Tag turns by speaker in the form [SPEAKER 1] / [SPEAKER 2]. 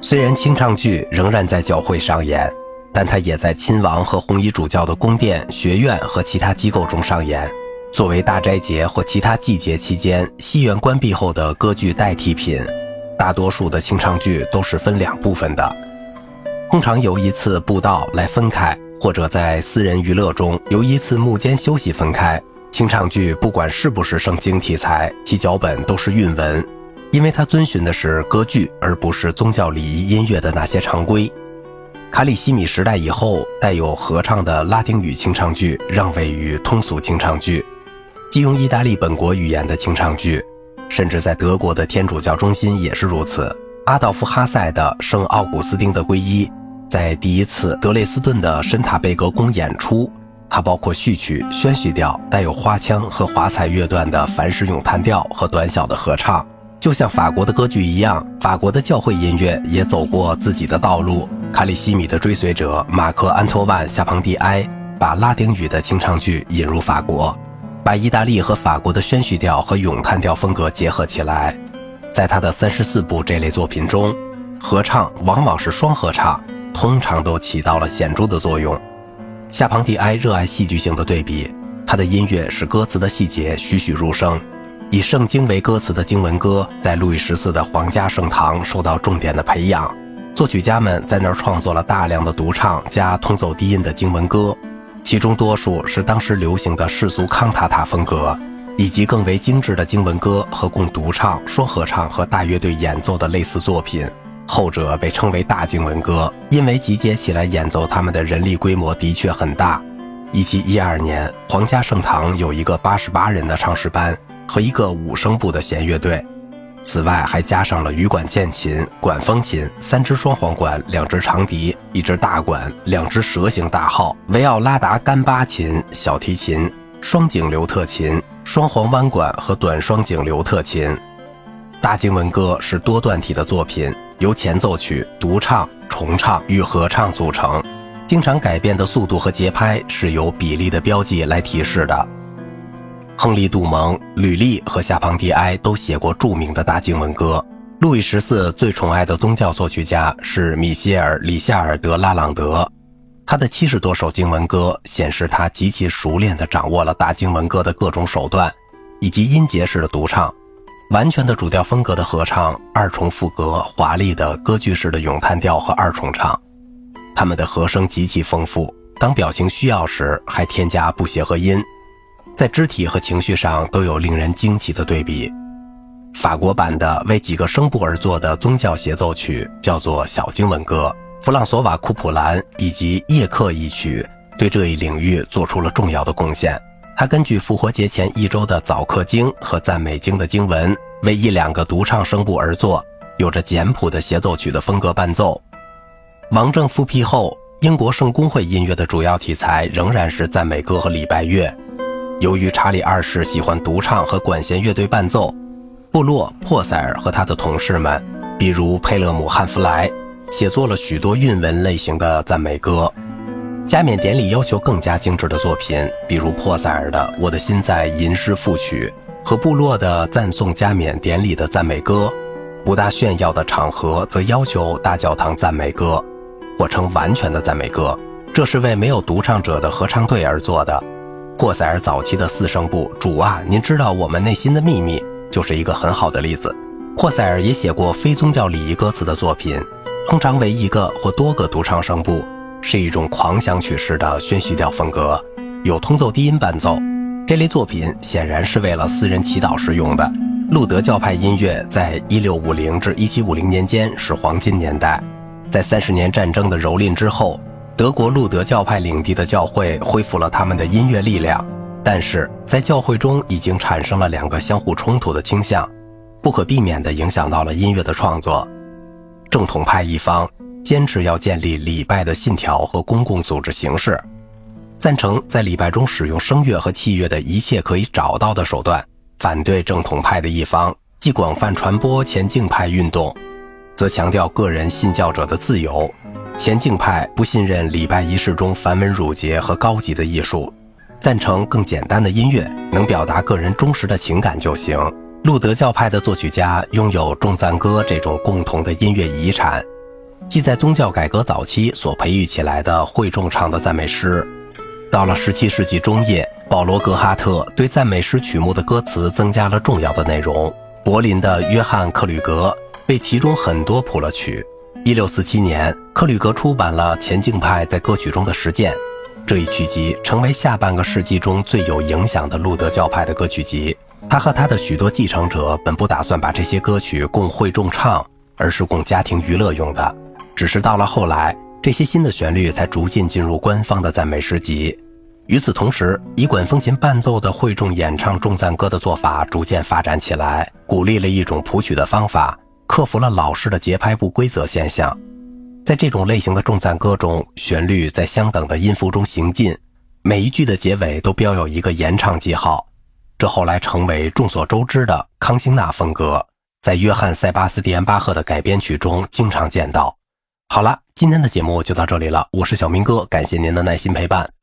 [SPEAKER 1] 虽然清唱剧仍然在教会上演，但它也在亲王和红衣主教的宫殿、学院和其他机构中上演，作为大斋节或其他季节期间戏院关闭后的歌剧代替品。大多数的清唱剧都是分两部分的，通常由一次布道来分开，或者在私人娱乐中由一次幕间休息分开。清唱剧不管是不是圣经题材，其脚本都是韵文，因为它遵循的是歌剧，而不是宗教礼仪音乐的那些常规。卡里西米时代以后，带有合唱的拉丁语清唱剧让位于通俗清唱剧，即用意大利本国语言的清唱剧。甚至在德国的天主教中心也是如此。阿道夫·哈塞的《圣奥古斯丁的皈依》在第一次德累斯顿的申塔贝格宫演出，它包括序曲、宣叙调、带有花腔和华彩乐段的凡士咏叹调和短小的合唱。就像法国的歌剧一样，法国的教会音乐也走过自己的道路。卡里西米的追随者马克·安托万·夏庞蒂埃把拉丁语的清唱剧引入法国。把意大利和法国的宣叙调和咏叹调风格结合起来，在他的三十四部这类作品中，合唱往往是双合唱，通常都起到了显著的作用。夏庞蒂埃热爱戏剧性的对比，他的音乐使歌词的细节栩栩如生。以圣经为歌词的经文歌，在路易十四的皇家圣堂受到重点的培养，作曲家们在那儿创作了大量的独唱加通奏低音的经文歌。其中多数是当时流行的世俗康塔塔风格，以及更为精致的经文歌和供独唱、双合唱和大乐队演奏的类似作品。后者被称为大经文歌，因为集结起来演奏他们的人力规模的确很大。1712年，皇家圣堂有一个88人的唱诗班和一个五声部的弦乐队。此外，还加上了羽管键琴、管风琴、三支双簧管、两支长笛、一支大管、两支蛇形大号、维奥拉达干巴琴、小提琴、双井刘特琴、双簧弯管和短双井刘特琴。大经文歌是多段体的作品，由前奏曲、独唱、重唱与合唱组成，经常改变的速度和节拍是由比例的标记来提示的。亨利·杜蒙、吕利和夏庞蒂埃都写过著名的大经文歌。路易十四最宠爱的宗教作曲家是米歇尔·里夏尔德·拉朗德，他的七十多首经文歌显示他极其熟练地掌握了大经文歌的各种手段，以及音节式的独唱、完全的主调风格的合唱、二重副歌、华丽的歌剧式的咏叹调和二重唱。他们的和声极其丰富，当表情需要时还添加不协和音。在肢体和情绪上都有令人惊奇的对比。法国版的为几个声部而作的宗教协奏曲叫做小经文歌，弗朗索瓦·库普兰以及叶克一曲对这一领域做出了重要的贡献。他根据复活节前一周的早课经和赞美经的经文，为一两个独唱声部而作，有着简朴的协奏曲的风格伴奏。王政复辟后，英国圣公会音乐的主要题材仍然是赞美歌和礼拜乐。由于查理二世喜欢独唱和管弦乐队伴奏，布洛珀塞尔和他的同事们，比如佩勒姆汉弗莱，写作了许多韵文类型的赞美歌。加冕典礼要求更加精致的作品，比如珀塞尔的《我的心在吟诗赋曲》和部落的赞颂加冕典礼的赞美歌。不大炫耀的场合则要求大教堂赞美歌，或称完全的赞美歌，这是为没有独唱者的合唱队而做的。霍塞尔早期的四声部《主啊，您知道我们内心的秘密》就是一个很好的例子。霍塞尔也写过非宗教礼仪歌词的作品，通常为一个或多个独唱声部，是一种狂想曲式的宣叙调风格，有通奏低音伴奏。这类作品显然是为了私人祈祷时用的。路德教派音乐在1650至1750年间是黄金年代，在三十年战争的蹂躏之后。德国路德教派领地的教会恢复了他们的音乐力量，但是在教会中已经产生了两个相互冲突的倾向，不可避免地影响到了音乐的创作。正统派一方坚持要建立礼拜的信条和公共组织形式，赞成在礼拜中使用声乐和器乐的一切可以找到的手段；反对正统派的一方既广泛传播前进派运动，则强调个人信教者的自由。前进派不信任礼拜仪式中繁文缛节和高级的艺术，赞成更简单的音乐，能表达个人忠实的情感就行。路德教派的作曲家拥有众赞歌这种共同的音乐遗产，即在宗教改革早期所培育起来的会众唱的赞美诗。到了17世纪中叶，保罗·格哈特对赞美诗曲目的歌词增加了重要的内容。柏林的约翰·克吕格为其中很多谱了曲。1647年，克吕格出版了前进派在歌曲中的实践。这一曲集成为下半个世纪中最有影响的路德教派的歌曲集。他和他的许多继承者本不打算把这些歌曲供会众唱，而是供家庭娱乐用的。只是到了后来，这些新的旋律才逐渐进入官方的赞美诗集。与此同时，以管风琴伴奏的会众演唱众赞歌的做法逐渐发展起来，鼓励了一种谱曲的方法，克服了老式的节拍不规则现象。在这种类型的重赞歌中，旋律在相等的音符中行进，每一句的结尾都标有一个延长记号。这后来成为众所周知的康辛纳风格，在约翰·塞巴斯蒂安·巴赫的改编曲中经常见到。好了，今天的节目就到这里了，我是小明哥，感谢您的耐心陪伴。